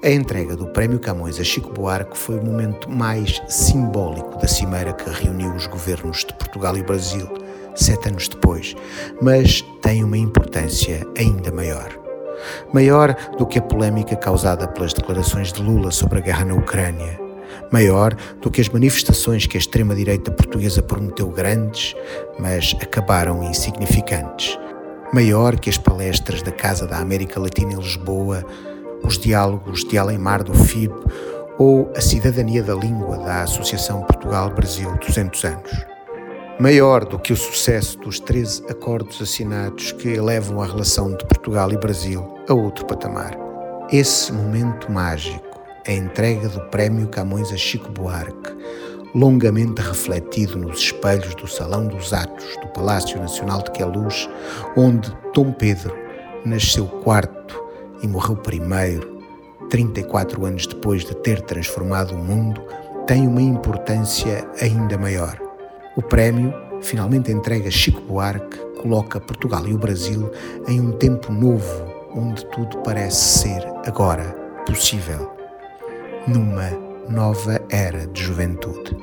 A entrega do Prémio Camões a Chico Buarque foi o momento mais simbólico da cimeira que reuniu os governos de Portugal e Brasil, sete anos depois, mas tem uma importância ainda maior. Maior do que a polémica causada pelas declarações de Lula sobre a guerra na Ucrânia. Maior do que as manifestações que a extrema-direita portuguesa prometeu grandes, mas acabaram insignificantes. Maior que as palestras da Casa da América Latina em Lisboa os diálogos de Alemar do FIB ou a cidadania da língua da Associação Portugal-Brasil 200 anos. Maior do que o sucesso dos 13 acordos assinados que elevam a relação de Portugal e Brasil a outro patamar. Esse momento mágico, a entrega do Prémio Camões a Chico Buarque, longamente refletido nos espelhos do Salão dos Atos do Palácio Nacional de Queluz, onde Dom Pedro nasceu quarto e morreu primeiro, 34 anos depois de ter transformado o mundo, tem uma importância ainda maior. O prémio, finalmente entregue a Chico Buarque, coloca Portugal e o Brasil em um tempo novo, onde tudo parece ser agora possível, numa nova era de juventude.